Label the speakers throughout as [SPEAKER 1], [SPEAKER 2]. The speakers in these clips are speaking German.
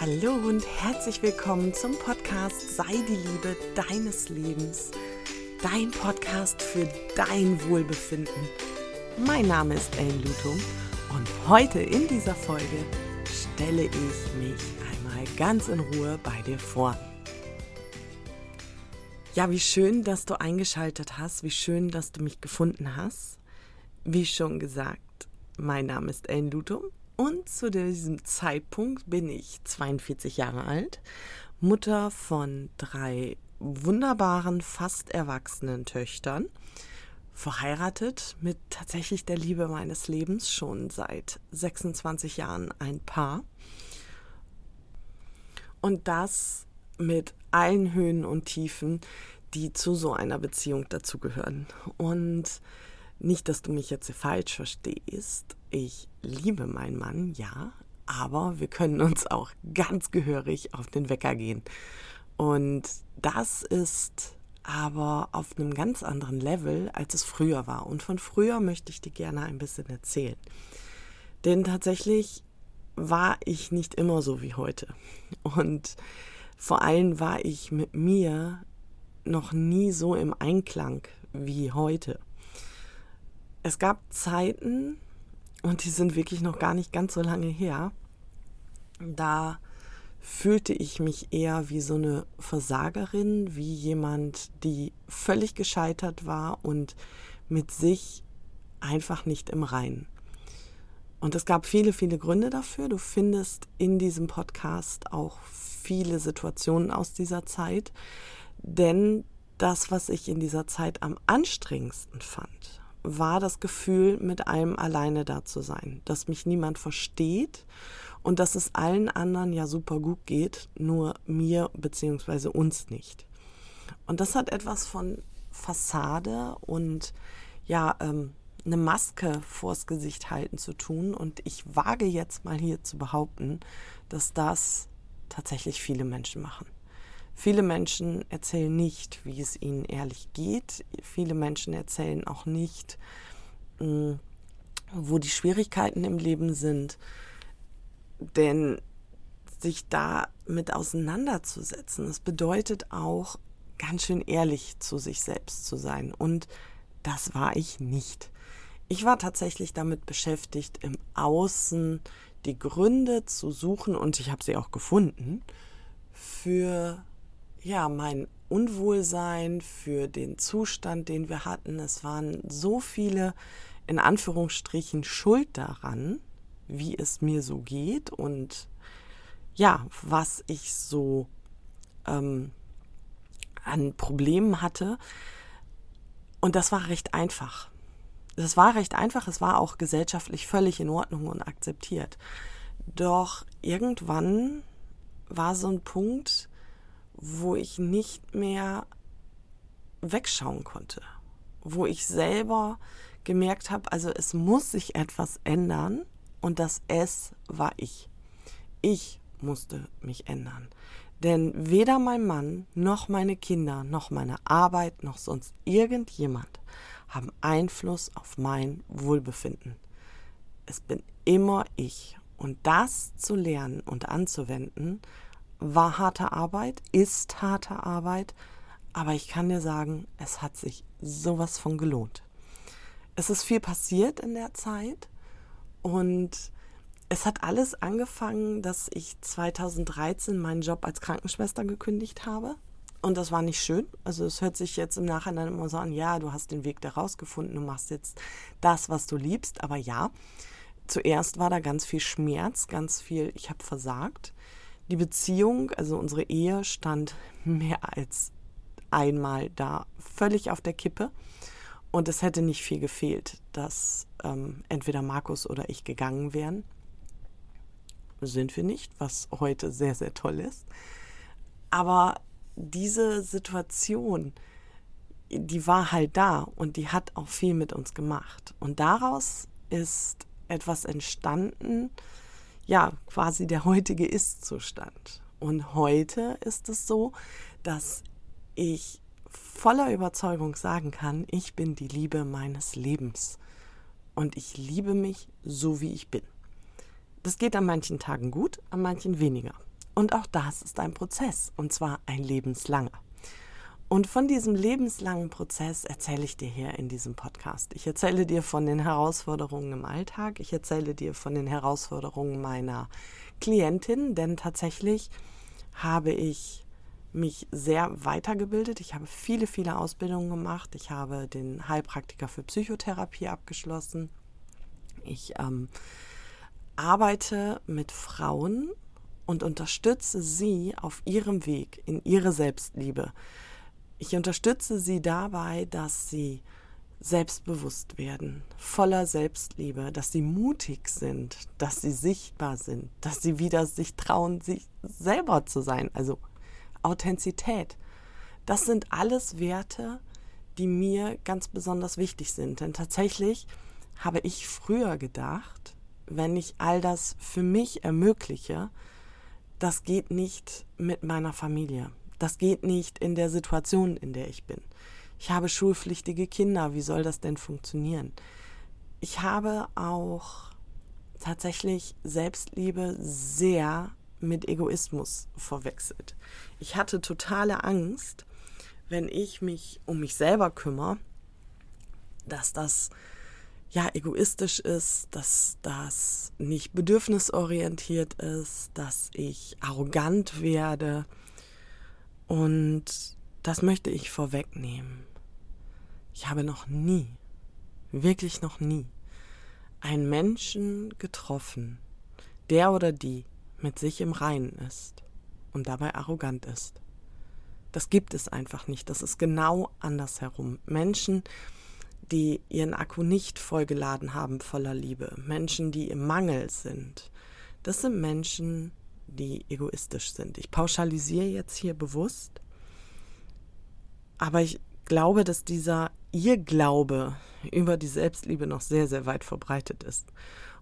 [SPEAKER 1] Hallo und herzlich willkommen zum Podcast Sei die Liebe deines Lebens. Dein Podcast für dein Wohlbefinden. Mein Name ist Ellen Lutung und heute in dieser Folge stelle ich mich einmal ganz in Ruhe bei dir vor. Ja, wie schön, dass du eingeschaltet hast, wie schön, dass du mich gefunden hast. Wie schon gesagt, mein Name ist Ellen Lutung und zu diesem Zeitpunkt bin ich 42 Jahre alt, Mutter von drei wunderbaren, fast erwachsenen Töchtern, verheiratet mit tatsächlich der Liebe meines Lebens schon seit 26 Jahren ein Paar. Und das mit allen Höhen und Tiefen, die zu so einer Beziehung dazugehören. Und nicht, dass du mich jetzt falsch verstehst. Ich liebe meinen Mann, ja, aber wir können uns auch ganz gehörig auf den Wecker gehen. Und das ist aber auf einem ganz anderen Level, als es früher war. Und von früher möchte ich dir gerne ein bisschen erzählen. Denn tatsächlich war ich nicht immer so wie heute. Und vor allem war ich mit mir noch nie so im Einklang wie heute es gab Zeiten, und die sind wirklich noch gar nicht ganz so lange her, da fühlte ich mich eher wie so eine Versagerin, wie jemand, die völlig gescheitert war und mit sich einfach nicht im Reinen. Und es gab viele, viele Gründe dafür. Du findest in diesem Podcast auch viele Situationen aus dieser Zeit. Denn das, was ich in dieser Zeit am anstrengendsten fand, war das Gefühl, mit allem alleine da zu sein, dass mich niemand versteht und dass es allen anderen ja super gut geht, nur mir bzw. uns nicht. Und das hat etwas von Fassade und ja, ähm, eine Maske vors Gesicht halten zu tun. Und ich wage jetzt mal hier zu behaupten, dass das tatsächlich viele Menschen machen. Viele Menschen erzählen nicht, wie es ihnen ehrlich geht. Viele Menschen erzählen auch nicht, mm, wo die Schwierigkeiten im Leben sind. Denn sich damit auseinanderzusetzen, das bedeutet auch, ganz schön ehrlich zu sich selbst zu sein. Und das war ich nicht. Ich war tatsächlich damit beschäftigt, im Außen die Gründe zu suchen, und ich habe sie auch gefunden, für ja, mein Unwohlsein, für den Zustand, den wir hatten. Es waren so viele, in Anführungsstrichen, Schuld daran, wie es mir so geht und ja, was ich so ähm, an Problemen hatte. Und das war recht einfach. Das war recht einfach, es war auch gesellschaftlich völlig in Ordnung und akzeptiert. Doch irgendwann war so ein Punkt, wo ich nicht mehr wegschauen konnte, wo ich selber gemerkt habe, also es muss sich etwas ändern und das Es war ich. Ich musste mich ändern. Denn weder mein Mann, noch meine Kinder, noch meine Arbeit, noch sonst irgendjemand haben Einfluss auf mein Wohlbefinden. Es bin immer ich. Und das zu lernen und anzuwenden, war harte Arbeit, ist harte Arbeit, aber ich kann dir sagen, es hat sich sowas von gelohnt. Es ist viel passiert in der Zeit und es hat alles angefangen, dass ich 2013 meinen Job als Krankenschwester gekündigt habe. Und das war nicht schön. Also es hört sich jetzt im Nachhinein immer so an, ja, du hast den Weg da rausgefunden, du machst jetzt das, was du liebst. Aber ja, zuerst war da ganz viel Schmerz, ganz viel, ich habe versagt. Die Beziehung, also unsere Ehe, stand mehr als einmal da völlig auf der Kippe. Und es hätte nicht viel gefehlt, dass ähm, entweder Markus oder ich gegangen wären. Sind wir nicht, was heute sehr, sehr toll ist. Aber diese Situation, die war halt da und die hat auch viel mit uns gemacht. Und daraus ist etwas entstanden, ja, quasi der heutige Ist-Zustand. Und heute ist es so, dass ich voller Überzeugung sagen kann, ich bin die Liebe meines Lebens. Und ich liebe mich so, wie ich bin. Das geht an manchen Tagen gut, an manchen weniger. Und auch das ist ein Prozess, und zwar ein lebenslanger. Und von diesem lebenslangen Prozess erzähle ich dir hier in diesem Podcast. Ich erzähle dir von den Herausforderungen im Alltag, ich erzähle dir von den Herausforderungen meiner Klientin, denn tatsächlich habe ich mich sehr weitergebildet. Ich habe viele, viele Ausbildungen gemacht. Ich habe den Heilpraktiker für Psychotherapie abgeschlossen. Ich ähm, arbeite mit Frauen und unterstütze sie auf ihrem Weg in ihre Selbstliebe. Ich unterstütze sie dabei, dass sie selbstbewusst werden, voller Selbstliebe, dass sie mutig sind, dass sie sichtbar sind, dass sie wieder sich trauen, sich selber zu sein, also Authentizität. Das sind alles Werte, die mir ganz besonders wichtig sind. Denn tatsächlich habe ich früher gedacht, wenn ich all das für mich ermögliche, das geht nicht mit meiner Familie. Das geht nicht in der Situation, in der ich bin. Ich habe schulpflichtige Kinder, wie soll das denn funktionieren? Ich habe auch tatsächlich Selbstliebe sehr mit Egoismus verwechselt. Ich hatte totale Angst, wenn ich mich um mich selber kümmere, dass das ja egoistisch ist, dass das nicht bedürfnisorientiert ist, dass ich arrogant werde, und das möchte ich vorwegnehmen. Ich habe noch nie, wirklich noch nie, einen Menschen getroffen, der oder die mit sich im Reinen ist und dabei arrogant ist. Das gibt es einfach nicht. Das ist genau andersherum. Menschen, die ihren Akku nicht vollgeladen haben voller Liebe, Menschen, die im Mangel sind, das sind Menschen, die egoistisch sind. Ich pauschalisiere jetzt hier bewusst, aber ich glaube, dass dieser Irrglaube über die Selbstliebe noch sehr, sehr weit verbreitet ist.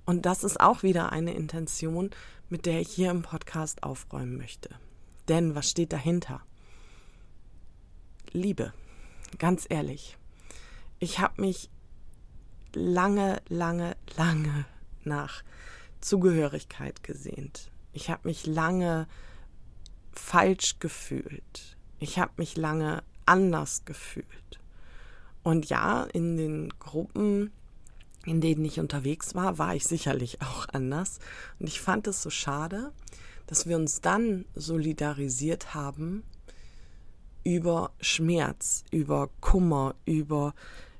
[SPEAKER 1] Und das ist auch wieder eine Intention, mit der ich hier im Podcast aufräumen möchte. Denn was steht dahinter? Liebe. Ganz ehrlich. Ich habe mich lange, lange, lange nach Zugehörigkeit gesehnt. Ich habe mich lange falsch gefühlt. Ich habe mich lange anders gefühlt. Und ja, in den Gruppen, in denen ich unterwegs war, war ich sicherlich auch anders. Und ich fand es so schade, dass wir uns dann solidarisiert haben über Schmerz, über Kummer, über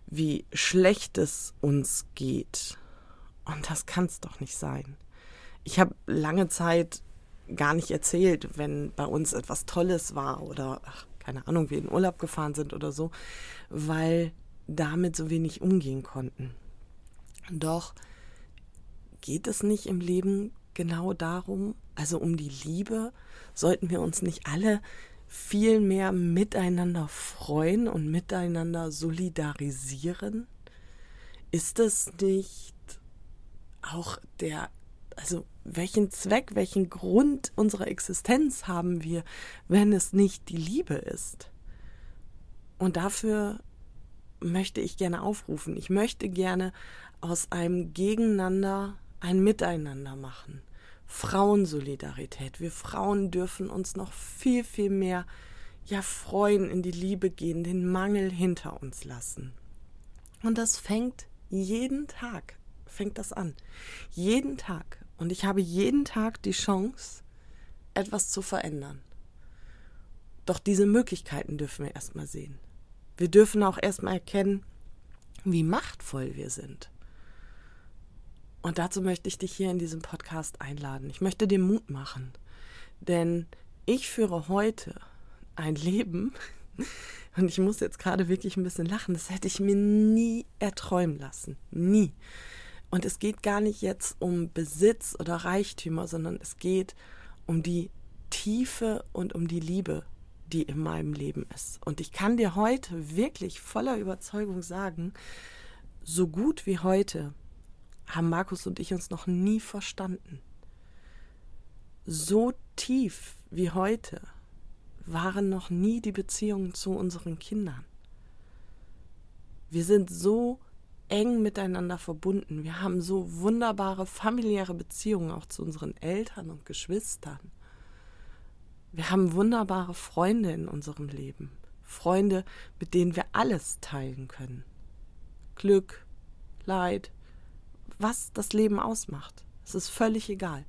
[SPEAKER 1] wie schlecht es uns geht. Und das kann es doch nicht sein ich habe lange Zeit gar nicht erzählt, wenn bei uns etwas Tolles war oder ach, keine Ahnung, wir in Urlaub gefahren sind oder so, weil damit so wenig umgehen konnten. Doch geht es nicht im Leben genau darum, also um die Liebe, sollten wir uns nicht alle viel mehr miteinander freuen und miteinander solidarisieren? Ist es nicht auch der, also welchen Zweck, welchen Grund unserer Existenz haben wir, wenn es nicht die Liebe ist? Und dafür möchte ich gerne aufrufen. Ich möchte gerne aus einem Gegeneinander ein Miteinander machen. Frauensolidarität. Wir Frauen dürfen uns noch viel, viel mehr ja freuen, in die Liebe gehen, den Mangel hinter uns lassen. Und das fängt jeden Tag, fängt das an. Jeden Tag. Und ich habe jeden Tag die Chance, etwas zu verändern. Doch diese Möglichkeiten dürfen wir erstmal sehen. Wir dürfen auch erstmal erkennen, wie machtvoll wir sind. Und dazu möchte ich dich hier in diesem Podcast einladen. Ich möchte dir Mut machen. Denn ich führe heute ein Leben, und ich muss jetzt gerade wirklich ein bisschen lachen, das hätte ich mir nie erträumen lassen. Nie. Und es geht gar nicht jetzt um Besitz oder Reichtümer, sondern es geht um die Tiefe und um die Liebe, die in meinem Leben ist. Und ich kann dir heute wirklich voller Überzeugung sagen, so gut wie heute haben Markus und ich uns noch nie verstanden. So tief wie heute waren noch nie die Beziehungen zu unseren Kindern. Wir sind so eng miteinander verbunden. Wir haben so wunderbare familiäre Beziehungen auch zu unseren Eltern und Geschwistern. Wir haben wunderbare Freunde in unserem Leben. Freunde, mit denen wir alles teilen können. Glück, Leid, was das Leben ausmacht. Es ist völlig egal.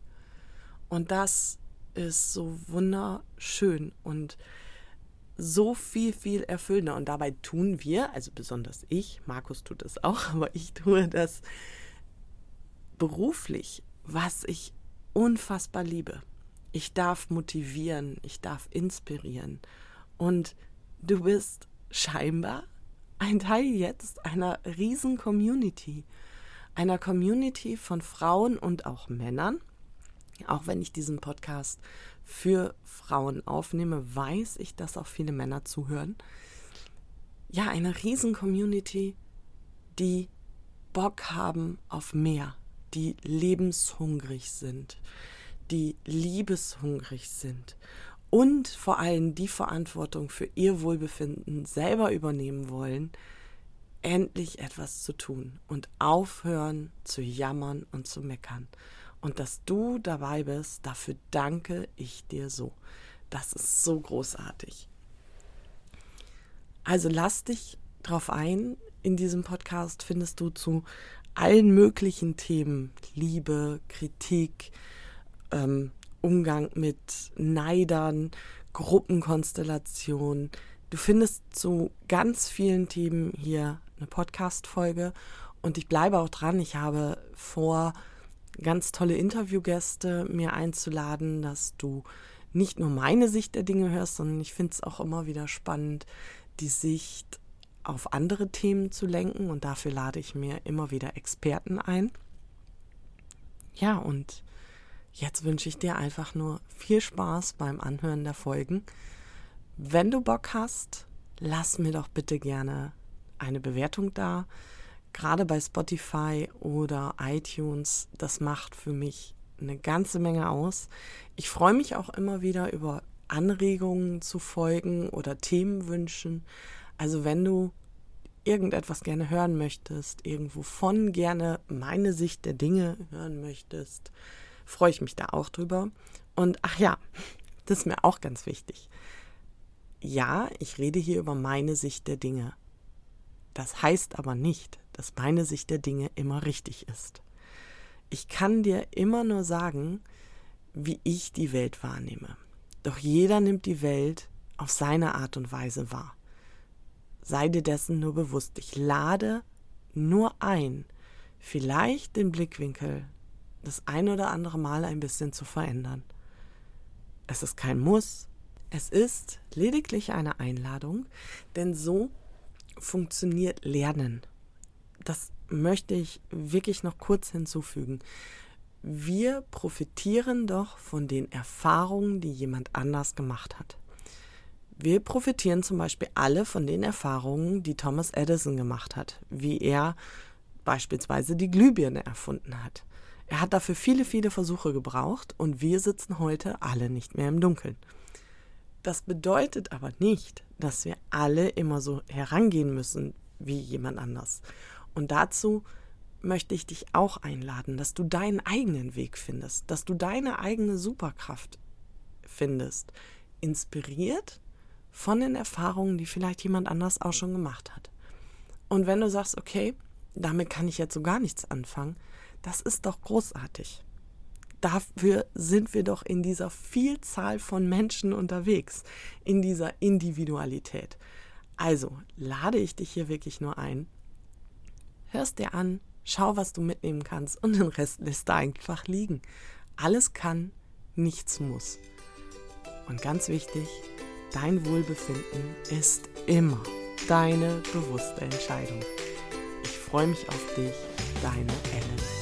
[SPEAKER 1] Und das ist so wunderschön und so viel, viel erfüllender. Und dabei tun wir, also besonders ich, Markus tut es auch, aber ich tue das beruflich, was ich unfassbar liebe. Ich darf motivieren, ich darf inspirieren. Und du bist scheinbar ein Teil jetzt einer riesen Community. Einer Community von Frauen und auch Männern. Auch wenn ich diesen Podcast für Frauen aufnehme, weiß ich, dass auch viele Männer zuhören. Ja, eine riesen Community, die Bock haben auf mehr, die lebenshungrig sind, die liebeshungrig sind und vor allem die Verantwortung für ihr Wohlbefinden selber übernehmen wollen, endlich etwas zu tun und aufhören zu jammern und zu meckern. Und dass du dabei bist, dafür danke ich dir so. Das ist so großartig. Also lass dich drauf ein. In diesem Podcast findest du zu allen möglichen Themen, Liebe, Kritik, ähm, Umgang mit Neidern, Gruppenkonstellationen. Du findest zu ganz vielen Themen hier eine Podcast-Folge und ich bleibe auch dran. Ich habe vor, ganz tolle Interviewgäste mir einzuladen, dass du nicht nur meine Sicht der Dinge hörst, sondern ich finde es auch immer wieder spannend, die Sicht auf andere Themen zu lenken und dafür lade ich mir immer wieder Experten ein. Ja, und jetzt wünsche ich dir einfach nur viel Spaß beim Anhören der Folgen. Wenn du Bock hast, lass mir doch bitte gerne eine Bewertung da. Gerade bei Spotify oder iTunes, das macht für mich eine ganze Menge aus. Ich freue mich auch immer wieder über Anregungen zu folgen oder Themenwünschen. Also wenn du irgendetwas gerne hören möchtest, irgendwo von gerne meine Sicht der Dinge hören möchtest, freue ich mich da auch drüber. Und ach ja, das ist mir auch ganz wichtig. Ja, ich rede hier über meine Sicht der Dinge. Das heißt aber nicht, dass meine Sicht der Dinge immer richtig ist. Ich kann dir immer nur sagen, wie ich die Welt wahrnehme. Doch jeder nimmt die Welt auf seine Art und Weise wahr. Sei dir dessen nur bewusst. Ich lade nur ein, vielleicht den Blickwinkel das ein oder andere Mal ein bisschen zu verändern. Es ist kein Muss, es ist lediglich eine Einladung, denn so funktioniert Lernen. Das möchte ich wirklich noch kurz hinzufügen. Wir profitieren doch von den Erfahrungen, die jemand anders gemacht hat. Wir profitieren zum Beispiel alle von den Erfahrungen, die Thomas Edison gemacht hat, wie er beispielsweise die Glühbirne erfunden hat. Er hat dafür viele, viele Versuche gebraucht und wir sitzen heute alle nicht mehr im Dunkeln. Das bedeutet aber nicht, dass wir alle immer so herangehen müssen wie jemand anders. Und dazu möchte ich dich auch einladen, dass du deinen eigenen Weg findest, dass du deine eigene Superkraft findest, inspiriert von den Erfahrungen, die vielleicht jemand anders auch schon gemacht hat. Und wenn du sagst, okay, damit kann ich jetzt so gar nichts anfangen, das ist doch großartig. Dafür sind wir doch in dieser Vielzahl von Menschen unterwegs, in dieser Individualität. Also lade ich dich hier wirklich nur ein. Hörst dir an, schau, was du mitnehmen kannst und den Rest lässt da einfach liegen. Alles kann, nichts muss. Und ganz wichtig, Dein Wohlbefinden ist immer deine bewusste Entscheidung. Ich freue mich auf dich, deine Ellen.